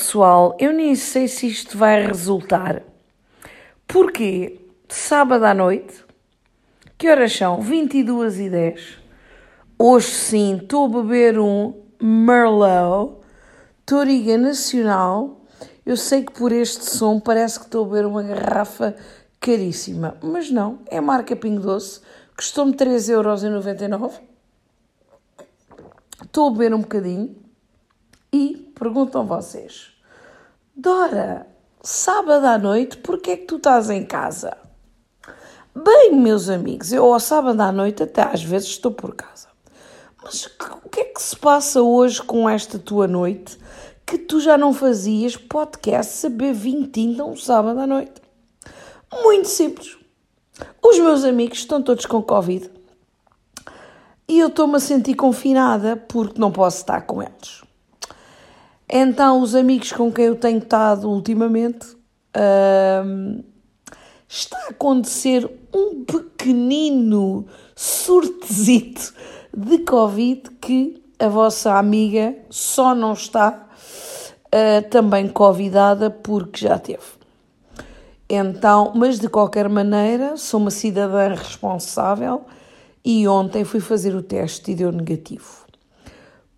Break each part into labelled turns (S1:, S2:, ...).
S1: pessoal, eu nem sei se isto vai resultar. Porque sábado à noite, que horas são? 22 e 10. Hoje sim, estou a beber um Merlot, Toriga Nacional. Eu sei que por este som parece que estou a beber uma garrafa caríssima, mas não, é marca Pingo Doce, custou-me 3,99€. Estou a beber um bocadinho perguntam vocês: Dora, sábado à noite, porquê é que tu estás em casa? Bem, meus amigos, eu ao sábado à noite até às vezes estou por casa. Mas o que é que se passa hoje com esta tua noite que tu já não fazias podcast saber vinho tinta um sábado à noite? Muito simples. Os meus amigos estão todos com Covid e eu estou-me a sentir confinada porque não posso estar com eles. Então, os amigos com quem eu tenho estado ultimamente, está a acontecer um pequenino surtezito de Covid que a vossa amiga só não está uh, também convidada porque já teve. Então, mas de qualquer maneira, sou uma cidadã responsável e ontem fui fazer o teste e deu negativo.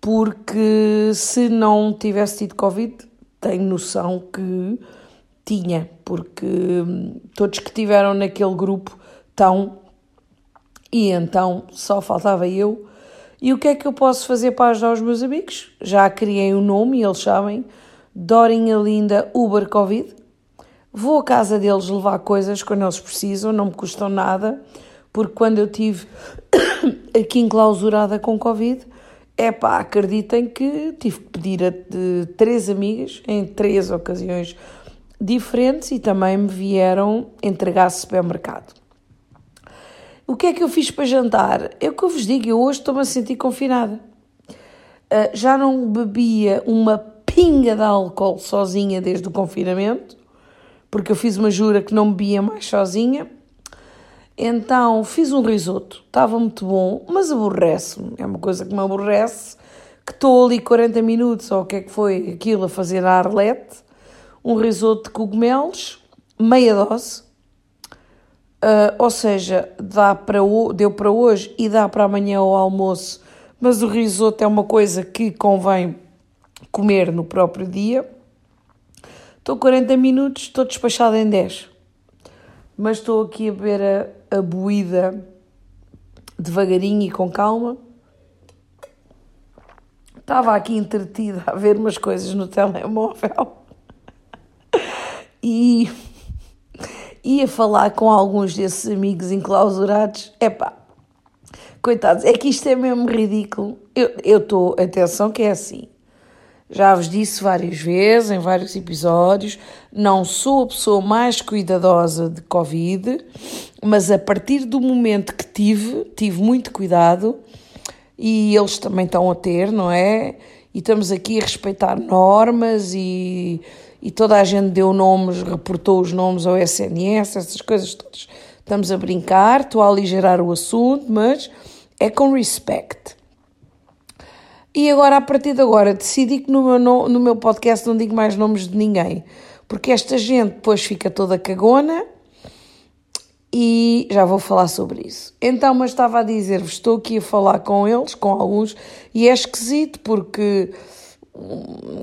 S1: Porque se não tivesse tido Covid, tenho noção que tinha, porque hum, todos que tiveram naquele grupo estão e então só faltava eu. E o que é que eu posso fazer para ajudar os meus amigos? Já criei o um nome e eles sabem. Dorinha Linda Uber Covid. Vou à casa deles levar coisas quando eles precisam, não me custam nada, porque quando eu tive aqui enclausurada com Covid, é pá, acreditem que tive que pedir a três amigas em três ocasiões diferentes e também me vieram entregar supermercado. O que é que eu fiz para jantar? É o que eu vos digo, eu hoje estou-me a sentir confinada. Uh, já não bebia uma pinga de álcool sozinha desde o confinamento, porque eu fiz uma jura que não bebia mais sozinha. Então fiz um risoto, estava muito bom, mas aborrece-me. É uma coisa que me aborrece, que estou ali 40 minutos, ou o que é que foi aquilo, a fazer a arlete, um risoto de cogumelos, meia dose, Uh, ou seja, dá para o, deu para hoje e dá para amanhã ao almoço, mas o risoto é uma coisa que convém comer no próprio dia. Estou 40 minutos, estou despachada em 10. Mas estou aqui a beber a, a boída devagarinho e com calma. Estava aqui entretida a ver umas coisas no telemóvel. E ia falar com alguns desses amigos enclausurados, epá, coitados, é que isto é mesmo ridículo. Eu estou, atenção que é assim, já vos disse várias vezes, em vários episódios, não sou a pessoa mais cuidadosa de Covid, mas a partir do momento que tive, tive muito cuidado e eles também estão a ter, não é? E estamos aqui a respeitar normas e e toda a gente deu nomes, reportou os nomes ao SNS, essas coisas todas. Estamos a brincar, estou a aligerar o assunto, mas é com respect. E agora, a partir de agora, decidi que no meu, no meu podcast não digo mais nomes de ninguém, porque esta gente depois fica toda cagona e já vou falar sobre isso. Então, mas estava a dizer-vos, estou aqui a falar com eles, com alguns, e é esquisito porque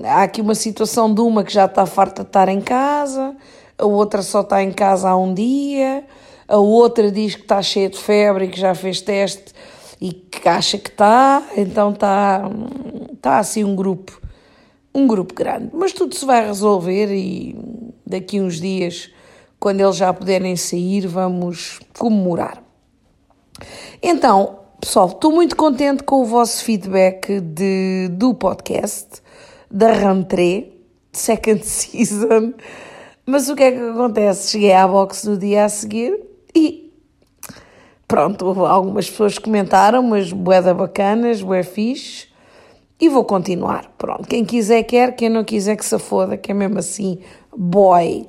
S1: há aqui uma situação de uma que já está farta de estar em casa, a outra só está em casa há um dia, a outra diz que está cheia de febre e que já fez teste e que acha que está, então está, está assim um grupo, um grupo grande. Mas tudo se vai resolver e daqui uns dias, quando eles já puderem sair, vamos comemorar. Então, pessoal, estou muito contente com o vosso feedback de, do podcast da rentrée, second season. Mas o que é que acontece? Cheguei à box no dia a seguir e pronto, algumas pessoas comentaram, mas boeda bacanas, bué fixe. E vou continuar. Pronto, quem quiser quer, quem não quiser que se foda, que é mesmo assim, boy.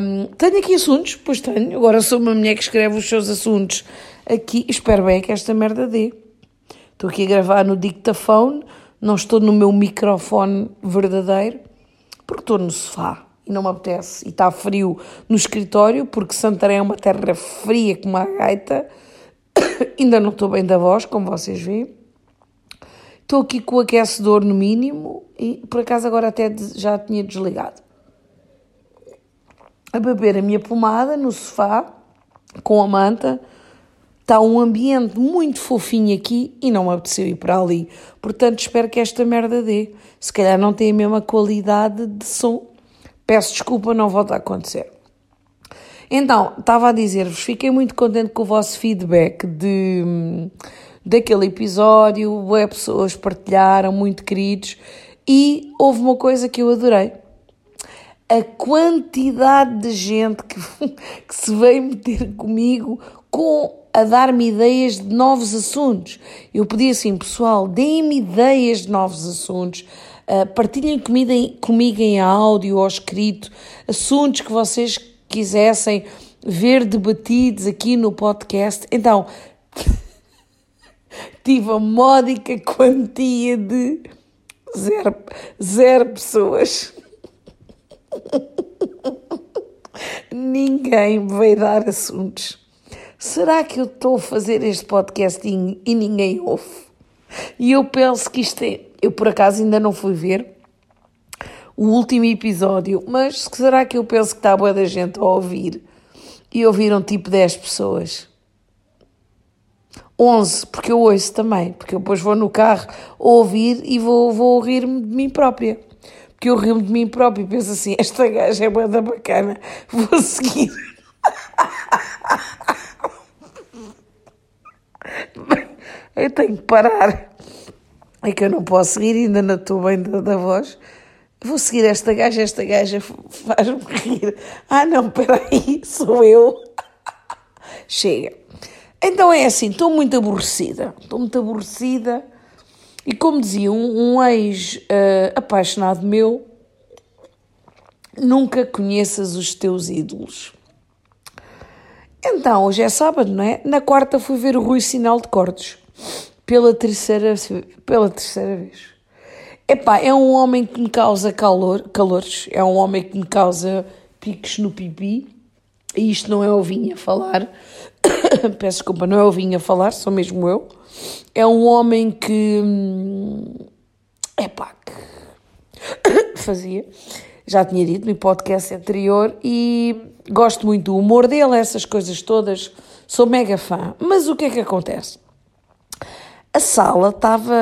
S1: Um, tenho aqui assuntos, pois tenho. Agora sou uma mulher que escreve os seus assuntos aqui. Espero bem que esta merda dê. Estou aqui a gravar no dictafone não estou no meu microfone verdadeiro, porque estou no sofá e não me apetece. E está frio no escritório, porque Santarém é uma terra fria como a gaita. Ainda não estou bem da voz, como vocês veem. Estou aqui com o aquecedor no mínimo e por acaso agora até já tinha desligado. A beber a minha pomada no sofá com a manta. Está um ambiente muito fofinho aqui e não me apeteceu ir para ali. Portanto, espero que esta merda dê. Se calhar não tem a mesma qualidade de som. Peço desculpa, não volta a acontecer. Então, estava a dizer-vos, fiquei muito contente com o vosso feedback de, daquele episódio. Pessoas partilharam, muito queridos. E houve uma coisa que eu adorei a quantidade de gente que, que se veio meter comigo com a dar-me ideias de novos assuntos. Eu pedi assim, pessoal, deem-me ideias de novos assuntos, partilhem comigo em, comigo em áudio ou escrito assuntos que vocês quisessem ver debatidos aqui no podcast. Então, tive a módica quantia de zero, zero pessoas. Ninguém vai dar assuntos. Será que eu estou a fazer este podcast e, e ninguém ouve? E eu penso que isto é. Eu por acaso ainda não fui ver o último episódio, mas será que eu penso que está boa da gente a ouvir? E ouviram tipo 10 pessoas. 11, porque eu ouço também, porque eu depois vou no carro ouvir e vou, vou rir-me de mim própria que eu rio de mim próprio e penso assim: esta gaja é boa bacana, vou seguir. eu tenho que parar. É que eu não posso seguir, ainda não estou bem da, da voz. Vou seguir esta gaja, esta gaja faz-me rir. Ah, não, peraí, sou eu. Chega. Então é assim, estou muito aborrecida. Estou muito aborrecida e como dizia um, um ex-apaixonado uh, meu, nunca conheças os teus ídolos. Então, hoje é sábado, não é? Na quarta fui ver o Rui Sinal de Cortes. Pela terceira, pela terceira vez. Epá, é um homem que me causa calor, calores, é um homem que me causa picos no pipi. E isto não é ovinha falar. Peço desculpa, não é ovinha falar, sou mesmo eu. É um homem que. Hum, pá, que fazia. Já tinha dito no podcast anterior e gosto muito do humor dele, essas coisas todas. Sou mega fã. Mas o que é que acontece? A sala estava.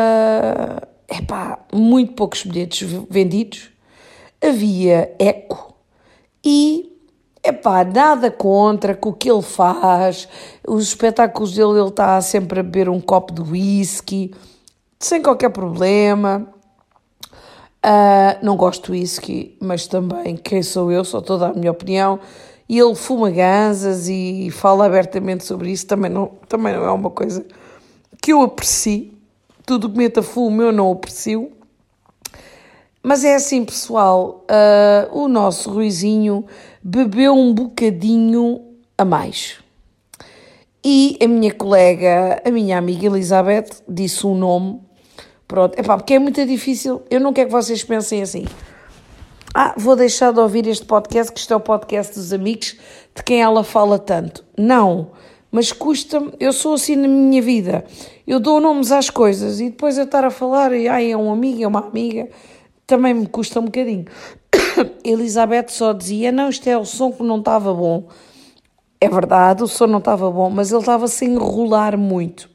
S1: É pá, muito poucos bilhetes vendidos. Havia eco e Epá, nada contra com o que ele faz, os espetáculos dele, ele está sempre a beber um copo de whisky, sem qualquer problema. Uh, não gosto de whisky, mas também quem sou eu, só estou a dar a minha opinião. E ele fuma ganzas e fala abertamente sobre isso, também não, também não é uma coisa que eu aprecio. Tudo que meta fumo eu não aprecio. Mas é assim, pessoal, uh, o nosso Ruizinho bebeu um bocadinho a mais. E a minha colega, a minha amiga Elizabeth, disse um nome. Pronto, epá, porque é muito difícil. Eu não quero que vocês pensem assim. Ah, vou deixar de ouvir este podcast, que isto é o podcast dos amigos, de quem ela fala tanto. Não, mas custa-me, eu sou assim na minha vida. Eu dou nomes às coisas e depois eu estar a falar, e ah, é um amigo, é uma amiga, também me custa um bocadinho. Elizabeth só dizia: Não, isto é o som que não estava bom. É verdade, o som não estava bom, mas ele estava sem enrolar muito.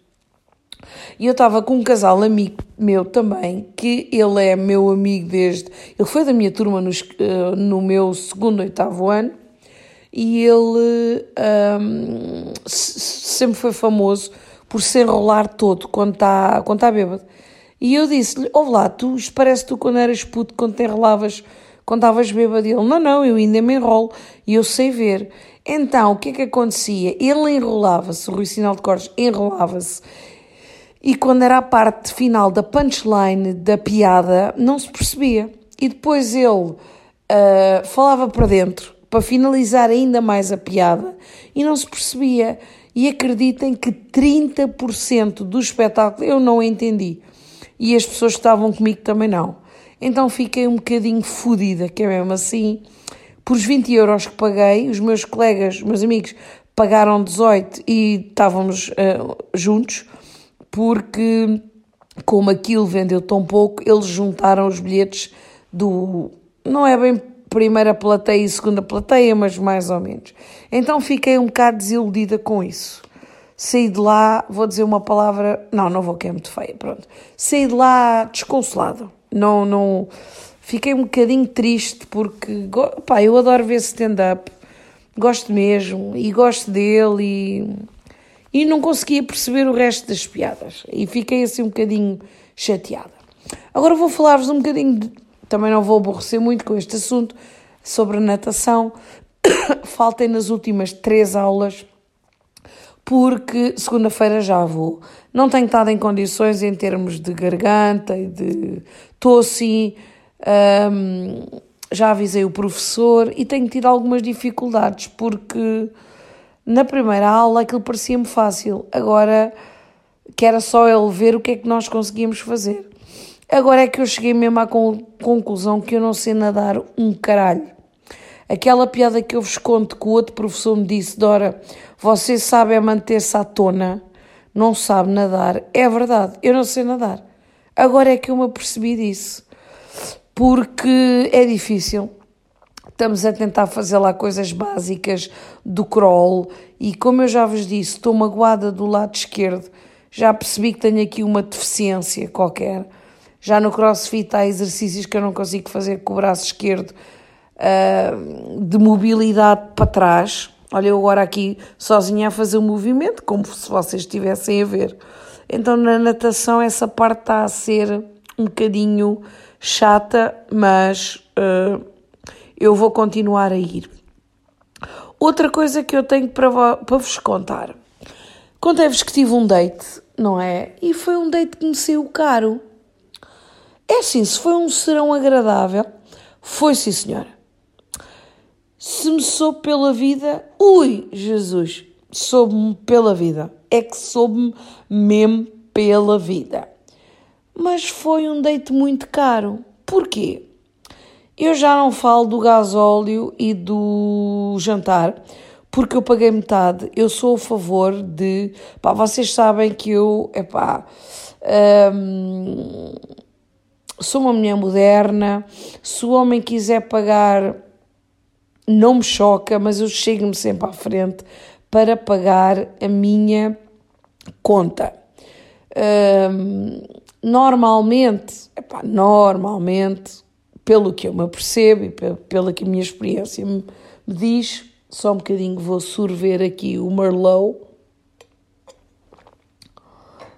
S1: E eu estava com um casal amigo meu também, que ele é meu amigo desde. Ele foi da minha turma no, eh, no meu segundo, oitavo ano, e ele um, sempre foi famoso por se enrolar todo quando está quando tá bêbado. E eu disse-lhe: Ouve lá, tu, parece tu quando eras puto, quando te enrolavas quando estavas bêbado. Ele, não, não, eu ainda me enrolo e eu sei ver. Então, o que é que acontecia? Ele enrolava-se, o Rui Sinal de Cortes enrolava-se, e quando era a parte final da punchline da piada, não se percebia. E depois ele uh, falava para dentro, para finalizar ainda mais a piada, e não se percebia. E acreditem que 30% do espetáculo eu não entendi. E as pessoas que estavam comigo também não. Então fiquei um bocadinho fodida, que é mesmo assim. Por os 20 euros que paguei, os meus colegas, meus amigos, pagaram 18 e estávamos uh, juntos, porque como aquilo vendeu tão pouco, eles juntaram os bilhetes do. Não é bem primeira plateia e segunda plateia, mas mais ou menos. Então fiquei um bocado desiludida com isso. Saí de lá, vou dizer uma palavra, não, não vou que é muito feia, pronto. Saí de lá desconsolado. Não, não, fiquei um bocadinho triste porque, pá, eu adoro ver stand-up, gosto mesmo e gosto dele e, e não conseguia perceber o resto das piadas e fiquei assim um bocadinho chateada. Agora vou falar-vos um bocadinho, de, também não vou aborrecer muito com este assunto, sobre natação. Faltem nas últimas três aulas porque segunda-feira já vou. Não tenho estado em condições em termos de garganta e de tosse. Já avisei o professor e tenho tido algumas dificuldades porque na primeira aula aquilo parecia-me fácil. Agora que era só ele ver o que é que nós conseguíamos fazer. Agora é que eu cheguei mesmo à conclusão que eu não sei nadar um caralho. Aquela piada que eu vos conto que o outro professor me disse, Dora, você sabe é manter-se à tona, não sabe nadar. É verdade, eu não sei nadar. Agora é que eu me apercebi disso. Porque é difícil. Estamos a tentar fazer lá coisas básicas do crawl e, como eu já vos disse, estou magoada do lado esquerdo. Já percebi que tenho aqui uma deficiência qualquer. Já no crossfit há exercícios que eu não consigo fazer com o braço esquerdo uh, de mobilidade para trás. Olha, eu agora aqui sozinha a fazer o um movimento, como se vocês estivessem a ver. Então na natação essa parte está a ser um bocadinho chata, mas uh, eu vou continuar a ir. Outra coisa que eu tenho para, para vos contar. Contei-vos que tive um date, não é? E foi um date que me saiu caro. É assim, se foi um serão agradável, foi sim senhora se me soube pela vida, ui, Jesus, soube-me pela vida. É que soube-me mesmo pela vida. Mas foi um date muito caro. Porquê? Eu já não falo do gasóleo e do jantar, porque eu paguei metade. Eu sou a favor de. Pá, vocês sabem que eu. Epá, hum, sou uma mulher moderna. Se o homem quiser pagar não me choca, mas eu chego-me sempre à frente para pagar a minha conta. Um, normalmente, epá, normalmente, pelo que eu me apercebo e pela que a minha experiência me, me diz, só um bocadinho vou sorver aqui o Merlot.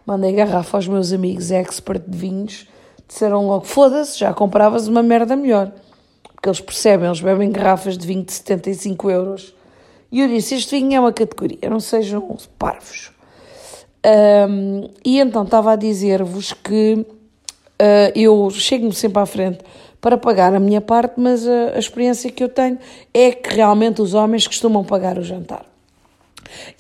S1: Mandei garrafa aos meus amigos expert de vinhos, disseram logo: foda-se, já compravas uma merda melhor porque eles percebem, eles bebem garrafas de vinho de 75 euros. E eu disse: Este vinho é uma categoria, não sejam parvos. Um, e então estava a dizer-vos que uh, eu chego-me sempre à frente para pagar a minha parte, mas a, a experiência que eu tenho é que realmente os homens costumam pagar o jantar.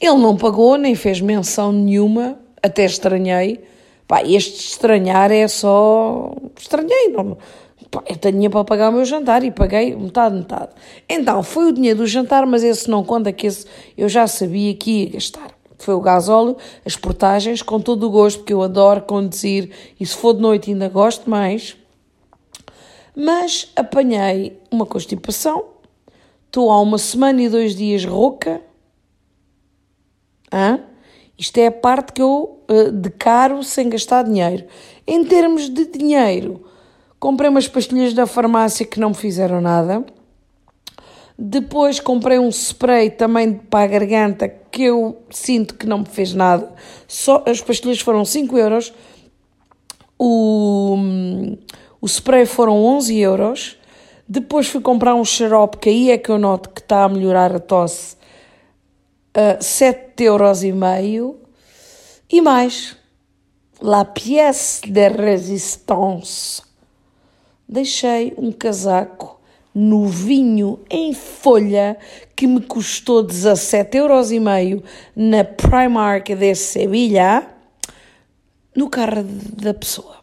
S1: Ele não pagou, nem fez menção nenhuma, até estranhei. Pá, este estranhar é só. Estranhei, não, eu tinha para pagar o meu jantar e paguei metade, metade. Então, foi o dinheiro do jantar, mas esse não conta, que esse eu já sabia que ia gastar. Foi o gasóleo, as portagens, com todo o gosto, porque eu adoro conduzir e se for de noite ainda gosto mais. Mas apanhei uma constipação, estou há uma semana e dois dias rouca. Hã? Isto é a parte que eu uh, decaro sem gastar dinheiro. Em termos de dinheiro, Comprei umas pastilhas da farmácia que não me fizeram nada. Depois comprei um spray também para a garganta que eu sinto que não me fez nada. Só, as pastilhas foram 5 euros. O, o spray foram 11 euros. Depois fui comprar um xarope que aí é que eu noto que está a melhorar a tosse. 7 euros e mais. La pièce de résistance deixei um casaco novinho em folha que me custou 17,5 euros na Primark de Sevilha no carro da pessoa.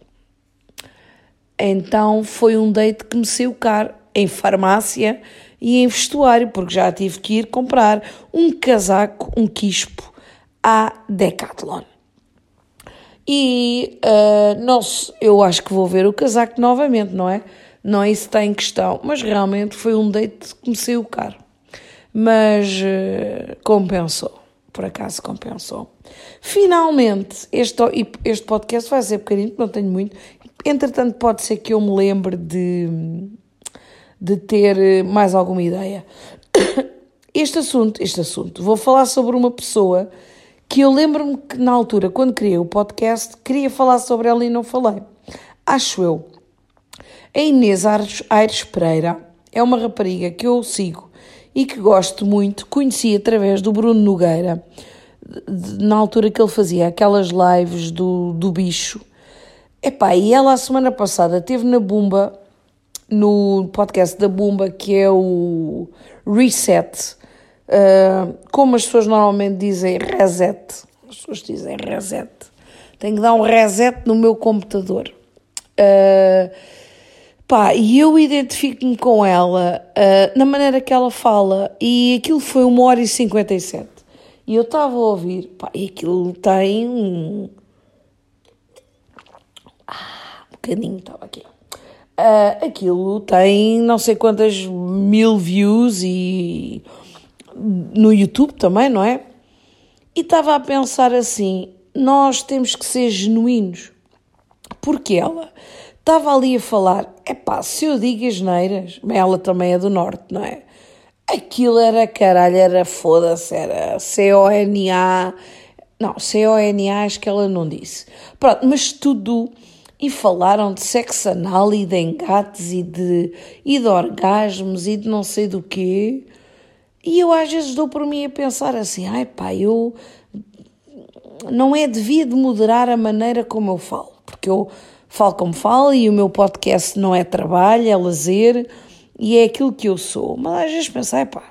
S1: então foi um date que me saiu caro em farmácia e em vestuário, porque já tive que ir comprar um casaco, um quispo, à Decathlon. E uh, nossa, eu acho que vou ver o casaco novamente, não é? Não é isso que está em questão, mas realmente foi um date que me saiu caro. Mas uh, compensou, por acaso compensou. Finalmente, este, este podcast vai ser pequenino, não tenho muito. Entretanto, pode ser que eu me lembre de, de ter mais alguma ideia. Este assunto, este assunto, vou falar sobre uma pessoa que eu lembro-me que na altura, quando criei o podcast, queria falar sobre ela e não falei. Acho eu. A Inês Aires Pereira é uma rapariga que eu sigo e que gosto muito, conheci através do Bruno Nogueira, na altura que ele fazia aquelas lives do, do bicho. Epá, e ela a semana passada esteve na Bumba, no podcast da Bumba, que é o Reset, Uh, como as pessoas normalmente dizem reset, as pessoas dizem reset, tenho que dar um reset no meu computador. Uh, pá, e eu identifico-me com ela uh, na maneira que ela fala, e aquilo foi uma hora e 57. E eu estava a ouvir, pá, e aquilo tem um. Ah, um bocadinho estava aqui. Uh, aquilo tem não sei quantas mil views e no YouTube também, não é? E estava a pensar assim: nós temos que ser genuínos. Porque ela estava ali a falar: é pá, se eu digo as neiras, ela também é do Norte, não é? Aquilo era caralho, era foda-se, era C-O-N-A. Não, C-O-N-A acho que ela não disse. Pronto, mas tudo. E falaram de sexo anal e de engates e de, e de orgasmos e de não sei do quê. E eu às vezes dou por mim a pensar assim, ai pá, eu não é devido moderar a maneira como eu falo, porque eu falo como falo e o meu podcast não é trabalho, é lazer e é aquilo que eu sou. Mas às vezes penso, ai pá,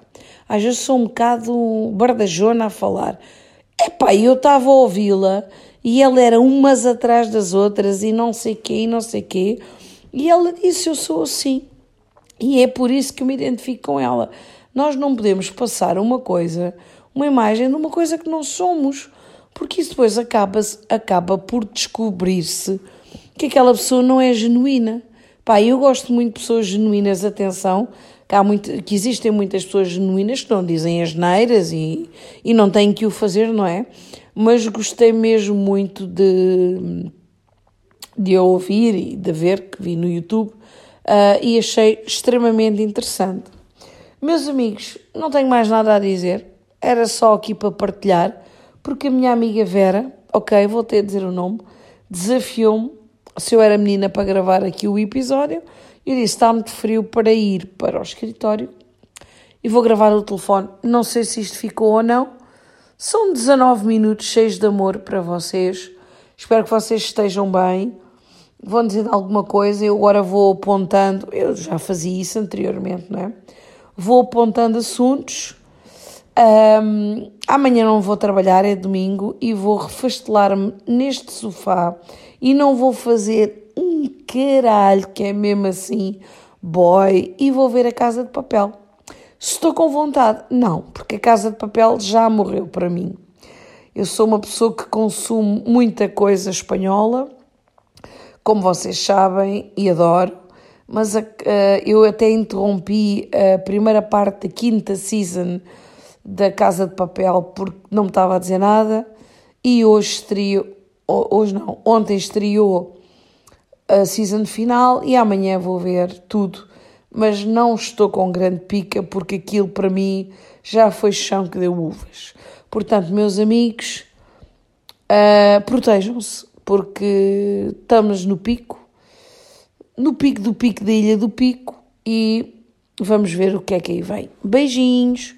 S1: às vezes sou um bocado bardajona a falar. É pá, eu estava a ouvi-la e ela era umas atrás das outras e não sei quê e não sei quê. E ela disse, eu sou assim. E é por isso que eu me identifico com ela. Nós não podemos passar uma coisa, uma imagem de uma coisa que não somos, porque isso depois acaba, acaba por descobrir-se que aquela pessoa não é genuína. Pá, eu gosto muito de pessoas genuínas, atenção, que, há muito, que existem muitas pessoas genuínas que não dizem as neiras e, e não têm que o fazer, não é? Mas gostei mesmo muito de, de ouvir e de ver, que vi no YouTube, uh, e achei extremamente interessante. Meus amigos, não tenho mais nada a dizer, era só aqui para partilhar, porque a minha amiga Vera, ok, vou ter de dizer o nome, desafiou-me se eu era menina para gravar aqui o episódio. Eu disse: está muito frio para ir para o escritório e vou gravar o telefone. Não sei se isto ficou ou não. São 19 minutos cheios de amor para vocês. Espero que vocês estejam bem. Vão dizer alguma coisa. Eu agora vou apontando. Eu já fazia isso anteriormente, não é? vou apontando assuntos. Um, amanhã não vou trabalhar, é domingo, e vou refastelar-me neste sofá e não vou fazer um caralho, que é mesmo assim, boy, e vou ver a Casa de Papel. Estou com vontade, não, porque a Casa de Papel já morreu para mim. Eu sou uma pessoa que consumo muita coisa espanhola, como vocês sabem, e adoro mas uh, eu até interrompi a primeira parte da quinta season da Casa de Papel porque não me estava a dizer nada e hoje estreou, hoje não, ontem estreou a season final e amanhã vou ver tudo, mas não estou com grande pica porque aquilo para mim já foi chão que deu uvas. Portanto, meus amigos, uh, protejam-se porque estamos no pico no pico do pico da Ilha do Pico e vamos ver o que é que aí vem. Beijinhos!